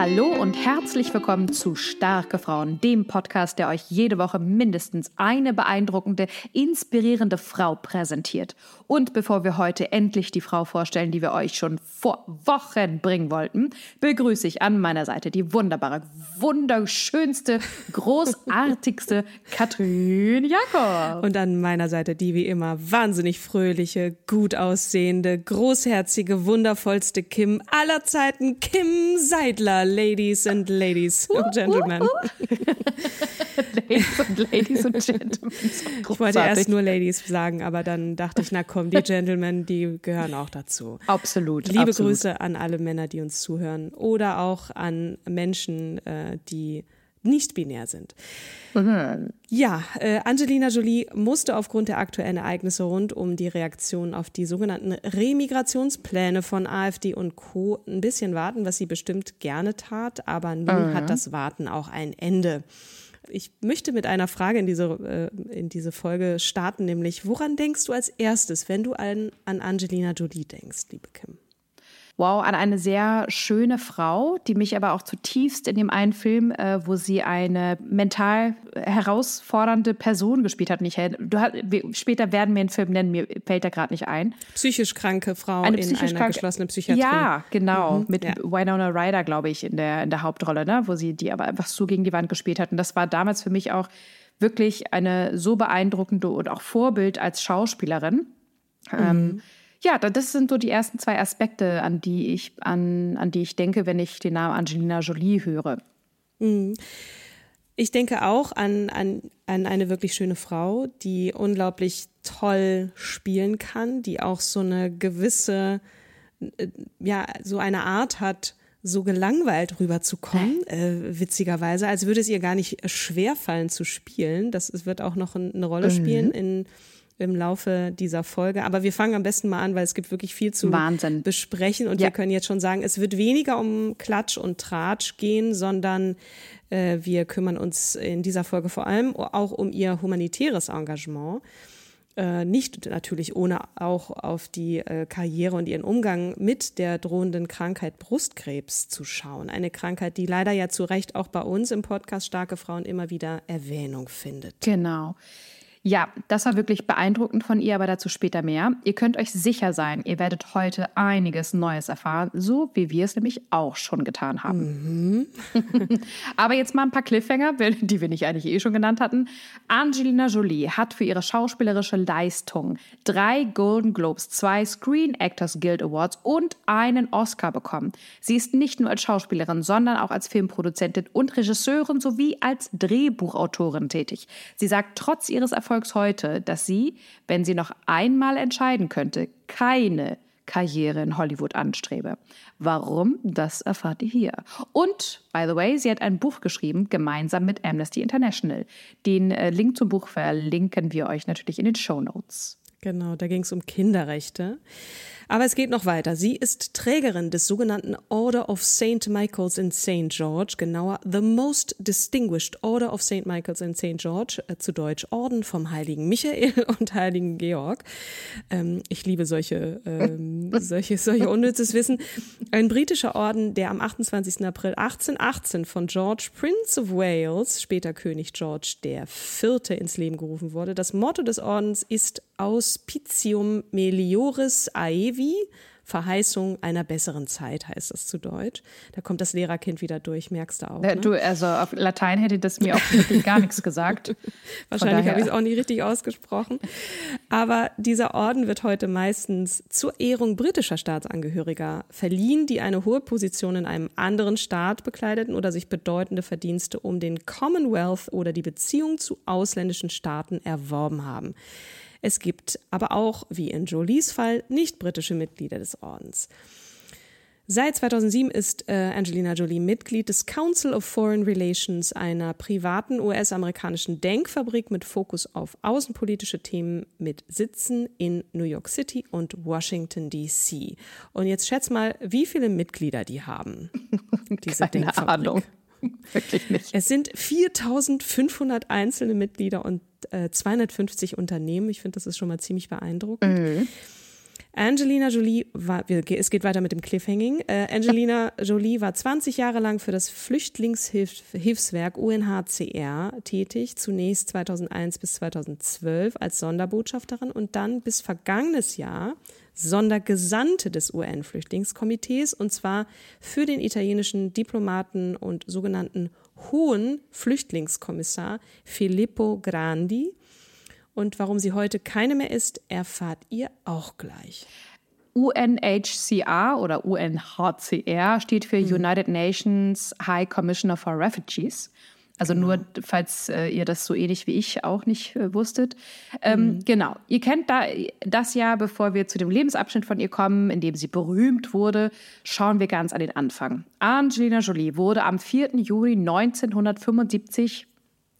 Hallo und herzlich willkommen zu Starke Frauen, dem Podcast, der euch jede Woche mindestens eine beeindruckende, inspirierende Frau präsentiert. Und bevor wir heute endlich die Frau vorstellen, die wir euch schon vor Wochen bringen wollten, begrüße ich an meiner Seite die wunderbare, wunderschönste, großartigste Katrin Jakob. Und an meiner Seite die wie immer wahnsinnig fröhliche, gut aussehende, großherzige, wundervollste Kim aller Zeiten, Kim Seidler. Ladies and Ladies and Gentlemen. Ladies und Ladies und Gentlemen. Ich wollte erst nur Ladies sagen, aber dann dachte ich, na komm, die Gentlemen, die gehören auch dazu. Absolut. Liebe absolut. Grüße an alle Männer, die uns zuhören oder auch an Menschen, äh, die nicht binär sind. Ja, äh, Angelina Jolie musste aufgrund der aktuellen Ereignisse rund um die Reaktion auf die sogenannten Remigrationspläne von AfD und Co. ein bisschen warten, was sie bestimmt gerne tat, aber nun hat das Warten auch ein Ende. Ich möchte mit einer Frage in diese, äh, in diese Folge starten, nämlich woran denkst du als erstes, wenn du an, an Angelina Jolie denkst, liebe Kim? Wow, an eine sehr schöne Frau, die mich aber auch zutiefst in dem einen Film, äh, wo sie eine mental herausfordernde Person gespielt hat. Nicht, du hat, später werden wir einen Film nennen, mir fällt da gerade nicht ein. Psychisch kranke Frau Eine in psychisch einer kranke- geschlossenen Psychiatrie. Ja, genau. Mhm, Mit ja. Winona Ryder, glaube ich, in der, in der Hauptrolle, ne? wo sie die aber einfach so gegen die Wand gespielt hat. Und das war damals für mich auch wirklich eine so beeindruckende und auch Vorbild als Schauspielerin. Ähm, ja, da- das sind so die ersten zwei Aspekte, an die ich, an, an die ich denke, wenn ich den Namen Angelina Jolie höre. Ich denke auch an, an, an eine wirklich schöne Frau, die unglaublich toll spielen kann, die auch so eine gewisse, äh, ja, so eine Art hat, so gelangweilt rüberzukommen, äh, witzigerweise, als würde es ihr gar nicht schwerfallen zu spielen. Das wird auch noch ein- eine Rolle spielen in, im Laufe dieser Folge. Aber wir fangen am besten mal an, weil es gibt wirklich viel zu Wahnsinn. besprechen und Ja. wir können jetzt schon sagen, es wird weniger um Klatsch und Tratsch gehen, sondern äh, wir kümmern uns in dieser Folge vor allem auch um ihr humanitäres Engagement. Äh, nicht natürlich ohne auch auf die äh, Karriere und ihren Umgang mit der drohenden Krankheit Brustkrebs zu schauen. Eine Krankheit, die leider ja zu Recht auch bei uns im Podcast Starke Frauen immer wieder Erwähnung findet. Genau. Ja, das war wirklich beeindruckend von ihr, aber dazu später mehr. Ihr könnt euch sicher sein, ihr werdet heute einiges Neues erfahren, so wie wir es nämlich auch schon getan haben. aber jetzt mal ein paar Cliffhanger, die wir nicht eigentlich eh schon genannt hatten. Angelina Jolie hat für ihre schauspielerische Leistung drei Golden Globes, zwei Screen Actors Guild Awards und einen Oscar bekommen. Sie ist nicht nur als Schauspielerin, sondern auch als Filmproduzentin und Regisseurin sowie als Drehbuchautorin tätig. Sie sagt trotz ihres Erfolgs heute, dass sie, wenn sie noch einmal entscheiden könnte, keine Karriere in Hollywood anstrebe. Warum? Das erfahrt ihr hier. Und, by the way, sie hat ein Buch geschrieben, gemeinsam mit Amnesty International. Den äh, Link zum Buch verlinken wir euch natürlich in den Show Notes. Genau, da ging es um Kinderrechte. Aber es geht noch weiter. Sie ist Trägerin des sogenannten Order of St. Michael's in St. George, genauer The Most Distinguished Order of St. Michael's in St. George, äh, zu Deutsch Orden vom Heiligen Michael und Heiligen Georg. Ähm, ich liebe solche, ähm, solche, solche unnützes Wissen. Ein britischer Orden, der am 28. April 1818 von George Prince of Wales, später König George der Vierte, ins Leben gerufen wurde. Das Motto des Ordens ist Auspicium Melioris Aevi wie Verheißung einer besseren Zeit heißt das zu Deutsch. Da kommt das Lehrerkind wieder durch, merkst du auch. Ne? Du, also auf Latein hätte das mir auch wirklich gar nichts gesagt. Wahrscheinlich habe ich es auch nicht richtig ausgesprochen. Aber dieser Orden wird heute meistens zur Ehrung britischer Staatsangehöriger verliehen, die eine hohe Position in einem anderen Staat bekleideten oder sich bedeutende Verdienste um den Commonwealth oder die Beziehung zu ausländischen Staaten erworben haben. Es gibt aber auch, wie in Jolies Fall, nicht britische Mitglieder des Ordens. Seit 2007 ist äh, Angelina Jolie Mitglied des Council of Foreign Relations, einer privaten US-amerikanischen Denkfabrik mit Fokus auf außenpolitische Themen mit Sitzen in New York City und Washington, D.C. Und jetzt schätz mal, wie viele Mitglieder die haben. Diese Keine Denkfabrik. Ahnung. Wirklich nicht. Es sind 4500 einzelne Mitglieder und äh, 250 Unternehmen. Ich finde, das ist schon mal ziemlich beeindruckend. Mhm. Angelina Jolie war, es geht weiter mit dem Cliffhanging. Äh, Angelina Jolie war 20 Jahre lang für das Flüchtlingshilfswerk UNHCR tätig, zunächst 2001 bis 2012 als Sonderbotschafterin und dann bis vergangenes Jahr Sondergesandte des UN-Flüchtlingskomitees und zwar für den italienischen Diplomaten und sogenannten hohen Flüchtlingskommissar Filippo Grandi. Und warum sie heute keine mehr ist, erfahrt ihr auch gleich. UNHCR oder UNHCR steht für hm. United Nations High Commissioner for Refugees. Also genau. nur, falls äh, ihr das so ähnlich wie ich auch nicht äh, wusstet. Ähm, mhm. Genau, ihr kennt da, das ja, bevor wir zu dem Lebensabschnitt von ihr kommen, in dem sie berühmt wurde, schauen wir ganz an den Anfang. Angelina Jolie wurde am 4. Juli 1975,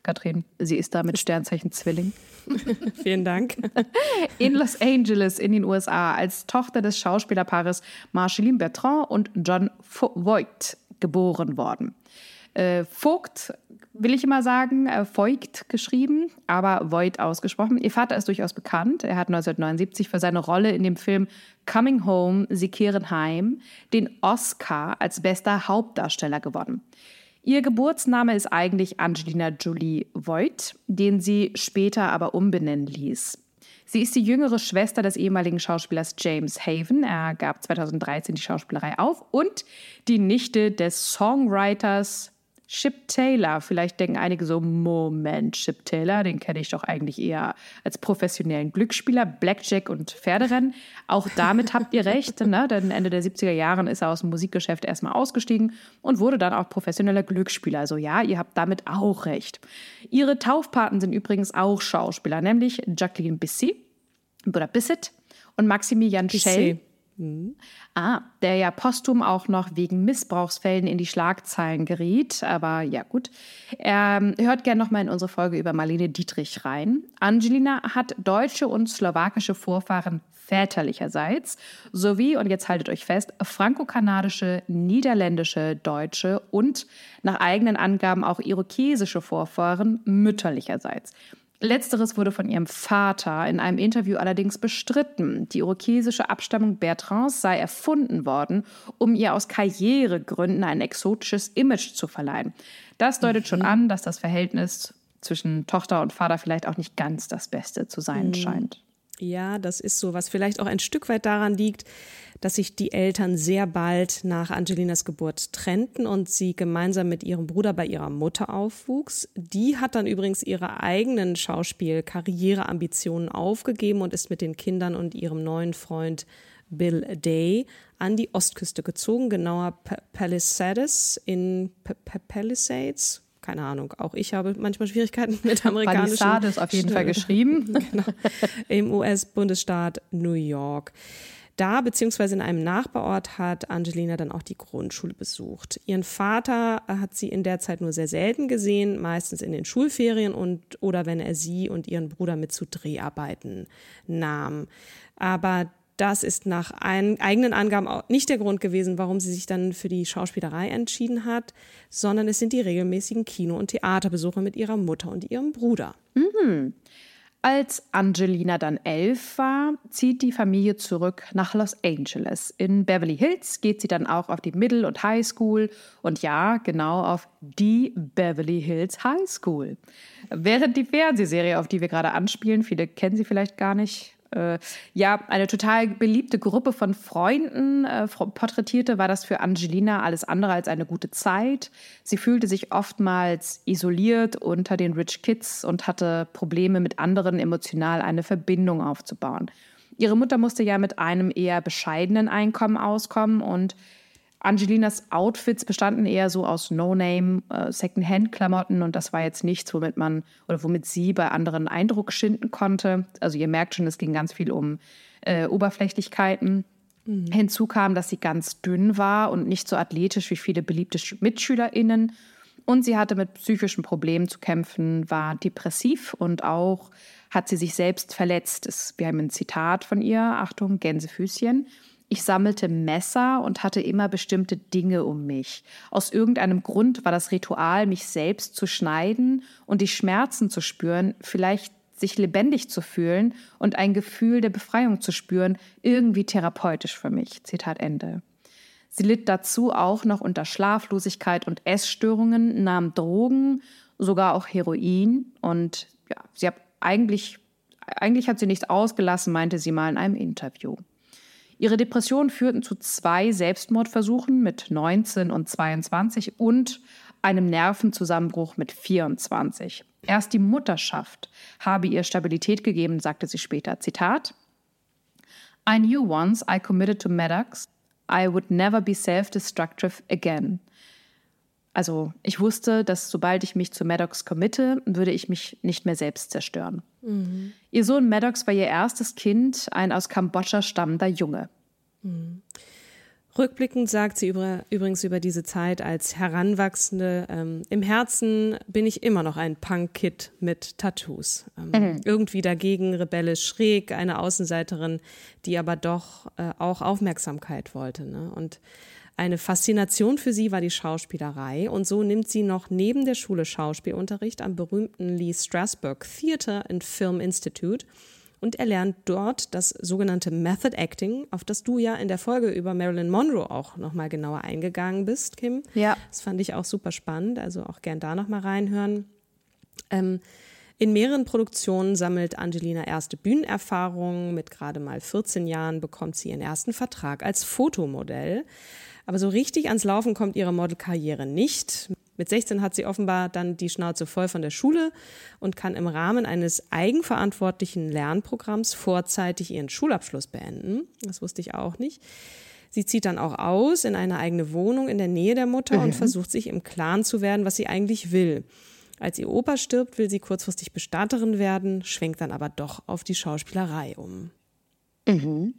Katrin, sie ist da mit Sternzeichen Zwilling. Vielen Dank. In Los Angeles in den USA als Tochter des Schauspielerpaares Marceline Bertrand und John Voigt geboren worden. Äh, Vogt will ich immer sagen, äh, Voigt geschrieben, aber Voigt ausgesprochen. Ihr Vater ist durchaus bekannt. Er hat 1979 für seine Rolle in dem Film Coming Home, Sie kehren heim, den Oscar als bester Hauptdarsteller gewonnen. Ihr Geburtsname ist eigentlich Angelina Jolie Voigt, den sie später aber umbenennen ließ. Sie ist die jüngere Schwester des ehemaligen Schauspielers James Haven. Er gab 2013 die Schauspielerei auf und die Nichte des Songwriters Chip Taylor. Vielleicht denken einige so, Moment, Chip Taylor, den kenne ich doch eigentlich eher als professionellen Glücksspieler, Blackjack und Pferderennen. Auch damit habt ihr recht, ne? denn Ende der 70er Jahren ist er aus dem Musikgeschäft erstmal ausgestiegen und wurde dann auch professioneller Glücksspieler. Also ja, ihr habt damit auch recht. Ihre Taufpaten sind übrigens auch Schauspieler, nämlich Jacqueline Bisset oder Bissett und Maximilian Schell. Mhm. Ah, der ja posthum auch noch wegen Missbrauchsfällen in die Schlagzeilen geriet. Aber ja, gut. Ähm, hört gerne noch mal in unsere Folge über Marlene Dietrich rein. Angelina hat deutsche und slowakische Vorfahren väterlicherseits sowie, und jetzt haltet euch fest, franco-kanadische, niederländische, deutsche und nach eigenen Angaben auch irokesische Vorfahren mütterlicherseits. Letzteres wurde von ihrem Vater in einem Interview allerdings bestritten. Die irokesische Abstammung Bertrands sei erfunden worden, um ihr aus Karrieregründen ein exotisches Image zu verleihen. Das deutet mhm. schon an, dass das Verhältnis zwischen Tochter und Vater vielleicht auch nicht ganz das Beste zu sein mhm. scheint. Ja, das ist so, was vielleicht auch ein Stück weit daran liegt, dass sich die Eltern sehr bald nach Angelinas Geburt trennten und sie gemeinsam mit ihrem Bruder bei ihrer Mutter aufwuchs. Die hat dann übrigens ihre eigenen Schauspiel-Karriereambitionen aufgegeben und ist mit den Kindern und ihrem neuen Freund Bill Day an die Ostküste gezogen, genauer Palisades in P Palisades, keine Ahnung, auch ich habe manchmal Schwierigkeiten mit amerikanischen. Palisades auf jeden Fall geschrieben. genau, Im US-Bundesstaat New York. Da beziehungsweise in einem Nachbarort hat Angelina dann auch die Grundschule besucht. Ihren Vater hat sie in der Zeit nur sehr selten gesehen, meistens in den Schulferien und oder wenn er sie und ihren Bruder mit zu Dreharbeiten nahm. Aber das ist nach ein, eigenen Angaben auch nicht der Grund gewesen, warum sie sich dann für die Schauspielerei entschieden hat, sondern es sind die regelmäßigen Kino- und Theaterbesuche mit ihrer Mutter und ihrem Bruder. Mhm. Als Angelina dann elf war, zieht die Familie zurück nach Los Angeles. In Beverly Hills geht sie dann auch auf die Middle- und High School und ja, genau auf die Beverly Hills High School. Während die Fernsehserie, auf die wir gerade anspielen, viele kennen sie vielleicht gar nicht, äh, ja, eine total beliebte Gruppe von Freunden äh, porträtierte, war das für Angelina alles andere als eine gute Zeit. Sie fühlte sich oftmals isoliert unter den Rich Kids und hatte Probleme mit anderen emotional eine Verbindung aufzubauen. Ihre Mutter musste ja mit einem eher bescheidenen Einkommen auskommen und Angelinas Outfits bestanden eher so aus No-Name, äh, Second-Hand-Klamotten und das war jetzt nichts, womit man oder womit sie bei anderen Eindruck schinden konnte. Also ihr merkt schon, es ging ganz viel um äh, Oberflächlichkeiten. Mhm. Hinzu kam, dass sie ganz dünn war und nicht so athletisch wie viele beliebte MitschülerInnen. Und sie hatte mit psychischen Problemen zu kämpfen, war depressiv und auch hat sie sich selbst verletzt. Wir haben ein Zitat von ihr, Achtung, Gänsefüßchen. Ich sammelte Messer und hatte immer bestimmte Dinge um mich. Aus irgendeinem Grund war das Ritual, mich selbst zu schneiden und die Schmerzen zu spüren, vielleicht sich lebendig zu fühlen und ein Gefühl der Befreiung zu spüren, irgendwie therapeutisch für mich. Zitat Ende. Sie litt dazu auch noch unter Schlaflosigkeit und Essstörungen, nahm Drogen, sogar auch Heroin und ja, sie hat eigentlich eigentlich hat sie nichts ausgelassen, meinte sie mal in einem Interview. Ihre Depressionen führten zu zwei Selbstmordversuchen mit 19 und 22 und einem Nervenzusammenbruch mit 24. Erst die Mutterschaft habe ihr Stabilität gegeben, sagte sie später. Zitat: I knew once I committed to Maddox, I would never be self-destructive again. Also ich wusste, dass sobald ich mich zu Maddox committe, würde ich mich nicht mehr selbst zerstören. Mhm. Ihr Sohn Maddox war ihr erstes Kind, ein aus Kambodscha stammender Junge. Mhm. Rückblickend sagt sie über, übrigens über diese Zeit als Heranwachsende, ähm, im Herzen bin ich immer noch ein Punk-Kid mit Tattoos. Ähm, mhm. Irgendwie dagegen rebellisch schräg, eine Außenseiterin, die aber doch äh, auch Aufmerksamkeit wollte. Ne? Und eine Faszination für sie war die Schauspielerei und so nimmt sie noch neben der Schule Schauspielunterricht am berühmten Lee Strasberg Theater and Film Institute und erlernt dort das sogenannte Method Acting, auf das du ja in der Folge über Marilyn Monroe auch nochmal genauer eingegangen bist, Kim. Ja. Das fand ich auch super spannend, also auch gern da nochmal reinhören. Ähm, in mehreren Produktionen sammelt Angelina erste Bühnenerfahrungen. Mit gerade mal 14 Jahren bekommt sie ihren ersten Vertrag als Fotomodell. Aber so richtig ans Laufen kommt ihre Modelkarriere nicht. Mit 16 hat sie offenbar dann die Schnauze voll von der Schule und kann im Rahmen eines eigenverantwortlichen Lernprogramms vorzeitig ihren Schulabschluss beenden. Das wusste ich auch nicht. Sie zieht dann auch aus in eine eigene Wohnung in der Nähe der Mutter mhm. und versucht sich im Klaren zu werden, was sie eigentlich will. Als ihr Opa stirbt, will sie kurzfristig Bestatterin werden, schwenkt dann aber doch auf die Schauspielerei um. Mhm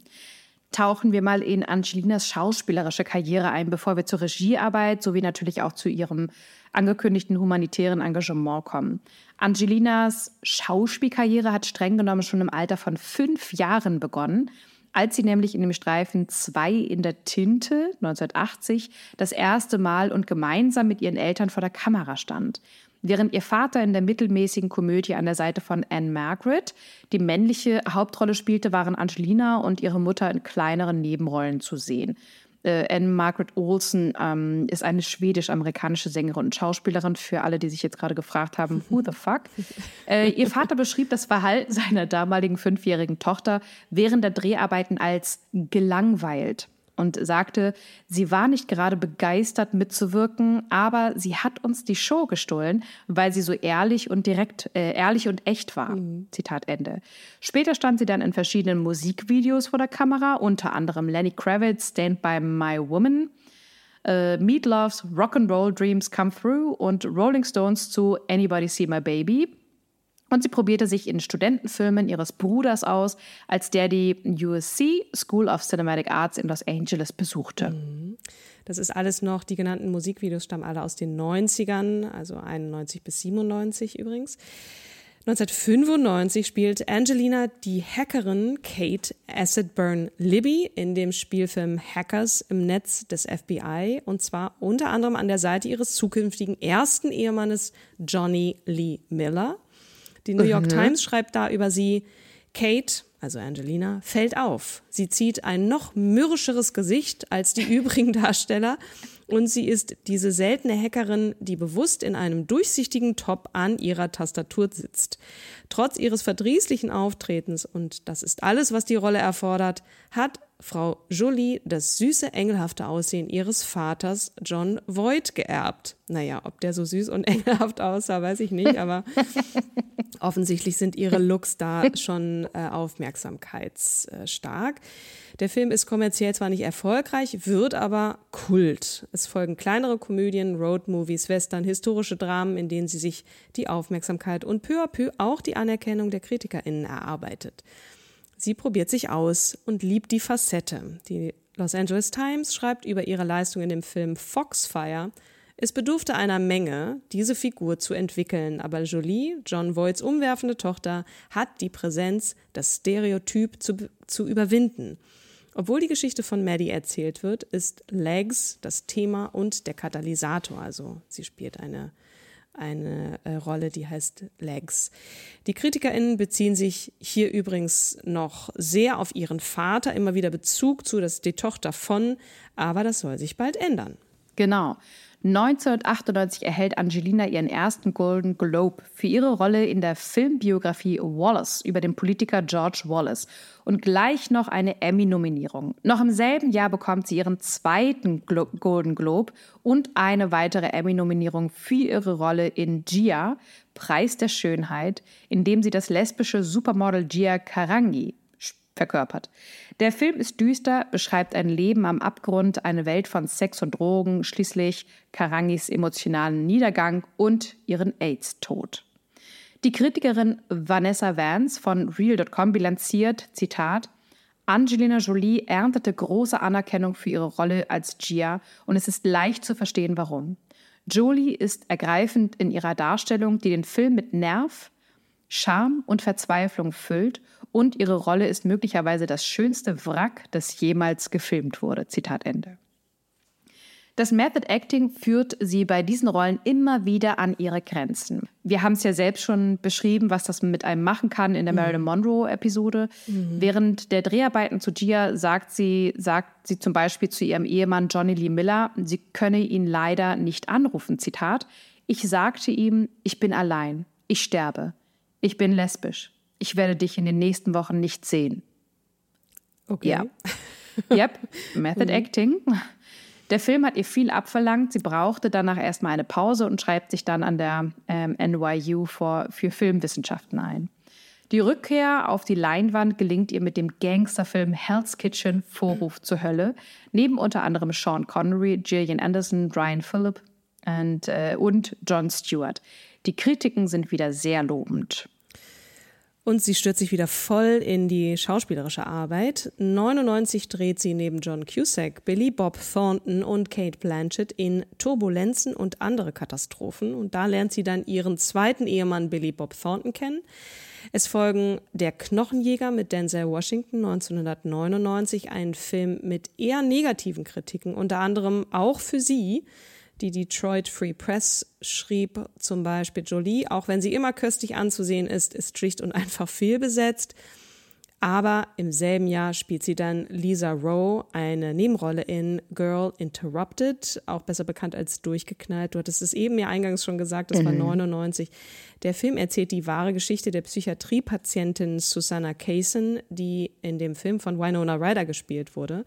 tauchen wir mal in Angelinas schauspielerische Karriere ein, bevor wir zur Regiearbeit sowie natürlich auch zu ihrem angekündigten humanitären Engagement kommen. Angelinas Schauspielkarriere hat streng genommen schon im Alter von fünf Jahren begonnen, als sie nämlich in dem Streifen Zwei in der Tinte 1980 das erste Mal und gemeinsam mit ihren Eltern vor der Kamera stand. Während ihr Vater in der mittelmäßigen Komödie an der Seite von Anne Margaret die männliche Hauptrolle spielte, waren Angelina und ihre Mutter in kleineren Nebenrollen zu sehen. Äh, Anne Margaret Olsen ähm, ist eine schwedisch-amerikanische Sängerin und Schauspielerin, für alle, die sich jetzt gerade gefragt haben, who the fuck? Äh, ihr Vater beschrieb das Verhalten seiner damaligen fünfjährigen Tochter während der Dreharbeiten als gelangweilt und sagte, sie war nicht gerade begeistert mitzuwirken, aber sie hat uns die Show gestohlen, weil sie so ehrlich und direkt, äh, ehrlich und echt war. Mhm. Zitat Ende. Später stand sie dann in verschiedenen Musikvideos vor der Kamera, unter anderem Lenny Kravitz, Stand by My Woman, äh, Meat Loves Rock'n'Roll Dreams Come Through und Rolling Stones zu Anybody See My Baby. Und sie probierte sich in Studentenfilmen ihres Bruders aus, als der die USC School of Cinematic Arts in Los Angeles besuchte. Mhm. Das ist alles noch, die genannten Musikvideos stammen alle aus den 90ern, also 91 bis 97 übrigens. 1995 spielt Angelina die Hackerin Kate Acidburn Libby in dem Spielfilm Hackers im Netz des FBI und zwar unter anderem an der Seite ihres zukünftigen ersten Ehemannes Johnny Lee Miller. Die New York mhm. Times schreibt da über sie, Kate also Angelina, fällt auf. Sie zieht ein noch mürrischeres Gesicht als die übrigen Darsteller und sie ist diese seltene Hackerin, die bewusst in einem durchsichtigen Top an ihrer Tastatur sitzt. Trotz ihres verdrießlichen Auftretens, und das ist alles, was die Rolle erfordert, hat Frau Jolie das süße, engelhafte Aussehen ihres Vaters John Voight geerbt. Naja, ob der so süß und engelhaft aussah, weiß ich nicht, aber offensichtlich sind ihre Looks da schon äh, aufmerksamkeitsstark. Der Film ist kommerziell zwar nicht erfolgreich, wird aber Kult. Es folgen kleinere Komödien, Roadmovies, Western, historische Dramen, in denen sie sich die Aufmerksamkeit und peu à peu auch die Anerkennung der KritikerInnen erarbeitet. Sie probiert sich aus und liebt die Facette. Die Los Angeles Times schreibt über ihre Leistung in dem Film Foxfire, es bedurfte einer Menge, diese Figur zu entwickeln, aber Jolie, John Voights umwerfende Tochter, hat die Präsenz, das Stereotyp zu, zu überwinden. Obwohl die Geschichte von Maddie erzählt wird, ist Legs das Thema und der Katalysator. Also sie spielt eine eine äh, Rolle, die heißt Legs. Die KritikerInnen beziehen sich hier übrigens noch sehr auf ihren Vater, immer wieder Bezug zu, das ist die Tochter von, aber das soll sich bald ändern. Genau. 1998 erhält Angelina ihren ersten Golden Globe für ihre Rolle in der Filmbiografie Wallace über den Politiker George Wallace und gleich noch eine Emmy-Nominierung. Noch im selben Jahr bekommt sie ihren zweiten Glo Golden Globe und eine weitere Emmy-Nominierung für ihre Rolle in Gia, Preis der Schönheit, in dem sie das lesbische Supermodel Gia Karangi verkörpert. Der Film ist düster, beschreibt ein Leben am Abgrund, eine Welt von Sex und Drogen, schließlich Karangis emotionalen Niedergang und ihren AIDS-Tod. Die Kritikerin Vanessa Vance von Real.com bilanziert, Zitat, Angelina Jolie erntete große Anerkennung für ihre Rolle als Gia und es ist leicht zu verstehen, warum. Jolie ist ergreifend in ihrer Darstellung, die den Film mit Nerv, Charme und Verzweiflung füllt und ihre Rolle ist möglicherweise das schönste Wrack, das jemals gefilmt wurde. Zitat Ende. Das Method Acting führt sie bei diesen Rollen immer wieder an ihre Grenzen. Wir haben es ja selbst schon beschrieben, was das mit einem machen kann in der mhm. Marilyn Monroe-Episode. Mhm. Während der Dreharbeiten zu Gia sagt sie, sagt sie zum Beispiel zu ihrem Ehemann Johnny Lee Miller, sie könne ihn leider nicht anrufen. Zitat: Ich sagte ihm, ich bin allein, ich sterbe, ich bin lesbisch ich werde dich in den nächsten Wochen nicht sehen. Okay. Ja. Yep, Method mhm. Acting. Der Film hat ihr viel abverlangt. Sie brauchte danach erstmal eine Pause und schreibt sich dann an der ähm, NYU for, für Filmwissenschaften ein. Die Rückkehr auf die Leinwand gelingt ihr mit dem Gangsterfilm Hell's Kitchen Vorruf zur Hölle, neben unter anderem Sean Connery, Gillian Anderson, Brian Phillip und, äh, und John Stewart. Die Kritiken sind wieder sehr lobend. Und sie stürzt sich wieder voll in die schauspielerische Arbeit. 99 dreht sie neben John Cusack, Billy Bob Thornton und Kate Blanchett in Turbulenzen und andere Katastrophen. Und da lernt sie dann ihren zweiten Ehemann Billy Bob Thornton kennen. Es folgen Der Knochenjäger mit Denzel Washington 1999, ein Film mit eher negativen Kritiken, unter anderem auch für sie. Die Detroit Free Press schrieb zum Beispiel, Jolie, auch wenn sie immer köstlich anzusehen ist, ist schlicht und einfach fehlbesetzt. Aber im selben Jahr spielt sie dann Lisa Rowe eine Nebenrolle in Girl Interrupted, auch besser bekannt als Durchgeknallt. Du hattest es eben ja eingangs schon gesagt, das mhm. war 99. Der Film erzählt die wahre Geschichte der Psychiatriepatientin Susanna Kaysen, die in dem Film von Winona Ryder gespielt wurde.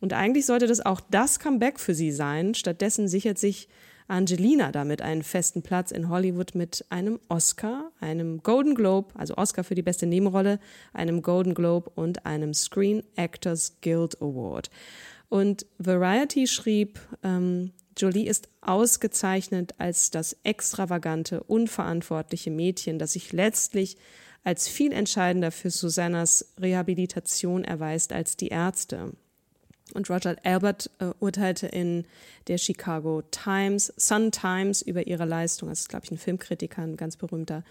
Und eigentlich sollte das auch das Comeback für sie sein. Stattdessen sichert sich Angelina damit einen festen Platz in Hollywood mit einem Oscar, einem Golden Globe, also Oscar für die beste Nebenrolle, einem Golden Globe und einem Screen Actors Guild Award. Und Variety schrieb, ähm, Jolie ist ausgezeichnet als das extravagante, unverantwortliche Mädchen, das sich letztlich als viel entscheidender für Susannas Rehabilitation erweist als die Ärzte. Und Roger Albert äh, urteilte in der Chicago Times, Sun Times über ihre Leistung. Das ist, glaube ich, ein Filmkritiker, ein ganz berühmter.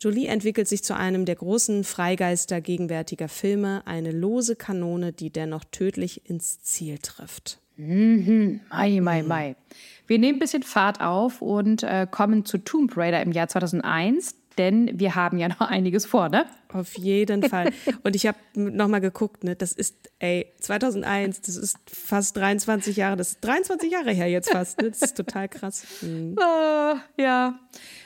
Jolie entwickelt sich zu einem der großen Freigeister gegenwärtiger Filme, eine lose Kanone, die dennoch tödlich ins Ziel trifft. Mhm. Mai, mai, mai. Wir nehmen ein bisschen Fahrt auf und äh, kommen zu Tomb Raider im Jahr 2001. denn wir haben ja noch einiges vor, ne? Auf jeden Fall. Und ich habe nochmal geguckt, ne? Das ist, ey, 2001, das ist fast 23 Jahre, das ist 23 Jahre her jetzt fast, ne? Das ist total krass. Mhm. Oh, ja.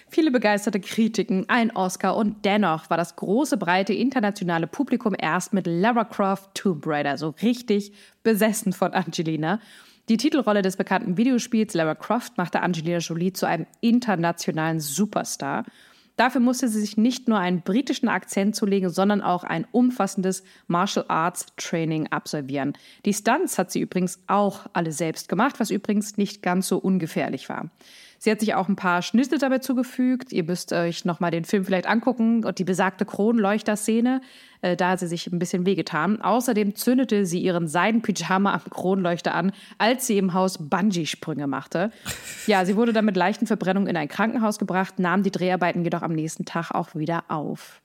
Viele begeisterte Kritiken, ein Oscar und dennoch war das große, breite internationale Publikum erst mit Lara Croft Tomb Raider so richtig besessen von Angelina. Die Titelrolle des bekannten Videospiels Lara Croft machte Angelina Jolie zu einem internationalen Superstar. Dafür musste sie sich nicht nur einen britischen Akzent zulegen, sondern auch ein umfassendes Martial Arts Training absolvieren. Die Stunts hat sie übrigens auch alle selbst gemacht, was übrigens nicht ganz so ungefährlich war. Sie hat sich auch ein paar Schnitte dabei zugefügt. Ihr müsst euch nochmal den Film vielleicht angucken und die besagte Kronleuchter-Szene. Äh, da hat sie sich ein bisschen wehgetan. Außerdem zündete sie ihren Seidenpyjama am Kronleuchter an, als sie im Haus Bungee-Sprünge machte. Ja, sie wurde dann mit leichten Verbrennungen in ein Krankenhaus gebracht, nahm die Dreharbeiten jedoch am nächsten Tag auch wieder auf.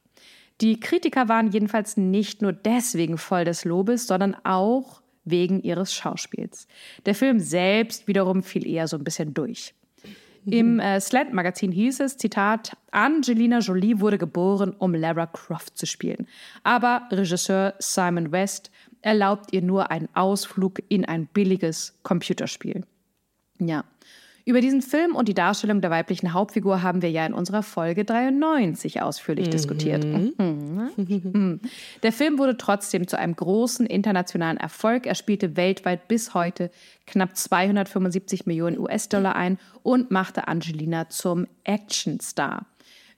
Die Kritiker waren jedenfalls nicht nur deswegen voll des Lobes, sondern auch wegen ihres Schauspiels. Der Film selbst wiederum fiel eher so ein bisschen durch. Im äh, Slant-Magazin hieß es, Zitat, Angelina Jolie wurde geboren, um Lara Croft zu spielen. Aber Regisseur Simon West erlaubt ihr nur einen Ausflug in ein billiges Computerspiel. Ja. Über diesen Film und die Darstellung der weiblichen Hauptfigur haben wir ja in unserer Folge 93 ausführlich mhm. diskutiert. Mhm. Der Film wurde trotzdem zu einem großen internationalen Erfolg. Er spielte weltweit bis heute knapp 275 Millionen US-Dollar ein und machte Angelina zum Actionstar.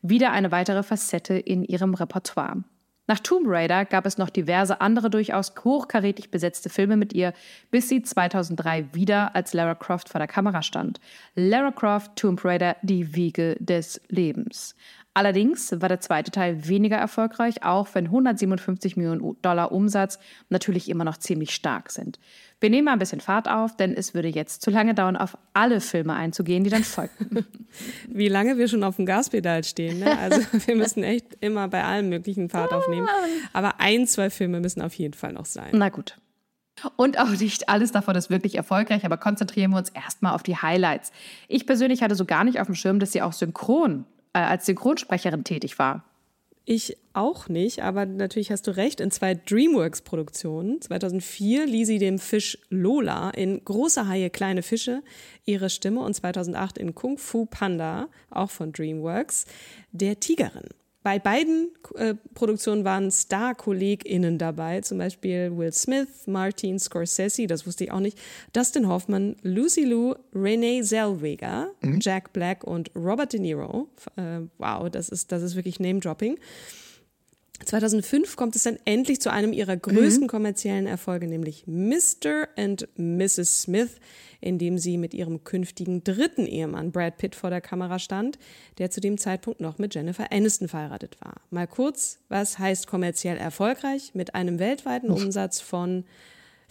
Wieder eine weitere Facette in ihrem Repertoire. Nach Tomb Raider gab es noch diverse andere durchaus hochkarätig besetzte Filme mit ihr, bis sie 2003 wieder als Lara Croft vor der Kamera stand. Lara Croft, Tomb Raider, die Wiege des Lebens. Allerdings war der zweite Teil weniger erfolgreich, auch wenn 157 Millionen Dollar Umsatz natürlich immer noch ziemlich stark sind. Wir nehmen mal ein bisschen Fahrt auf, denn es würde jetzt zu lange dauern, auf alle Filme einzugehen, die dann folgten. Wie lange wir schon auf dem Gaspedal stehen. Ne? Also wir müssen echt immer bei allen möglichen Fahrt aufnehmen. Aber ein, zwei Filme müssen auf jeden Fall noch sein. Na gut. Und auch nicht alles davon ist wirklich erfolgreich, aber konzentrieren wir uns erstmal auf die Highlights. Ich persönlich hatte so gar nicht auf dem Schirm, dass sie auch synchron äh, als Synchronsprecherin tätig war. Ich auch nicht, aber natürlich hast du recht. In zwei DreamWorks-Produktionen, 2004 lieh sie dem Fisch Lola in Große Haie, kleine Fische ihre Stimme und 2008 in Kung Fu Panda, auch von DreamWorks, der Tigerin. Bei beiden äh, Produktionen waren Star-KollegInnen dabei, zum Beispiel Will Smith, Martin Scorsese, das wusste ich auch nicht, Dustin Hoffman, Lucy Liu, Renee Zellweger, mhm. Jack Black und Robert De Niro. Äh, wow, das ist, das ist wirklich Name-Dropping. 2005 kommt es dann endlich zu einem ihrer größten mhm. kommerziellen Erfolge, nämlich Mr. and Mrs. Smith in dem sie mit ihrem künftigen dritten Ehemann Brad Pitt vor der Kamera stand, der zu dem Zeitpunkt noch mit Jennifer Aniston verheiratet war. Mal kurz, was heißt kommerziell erfolgreich? Mit einem weltweiten Umsatz von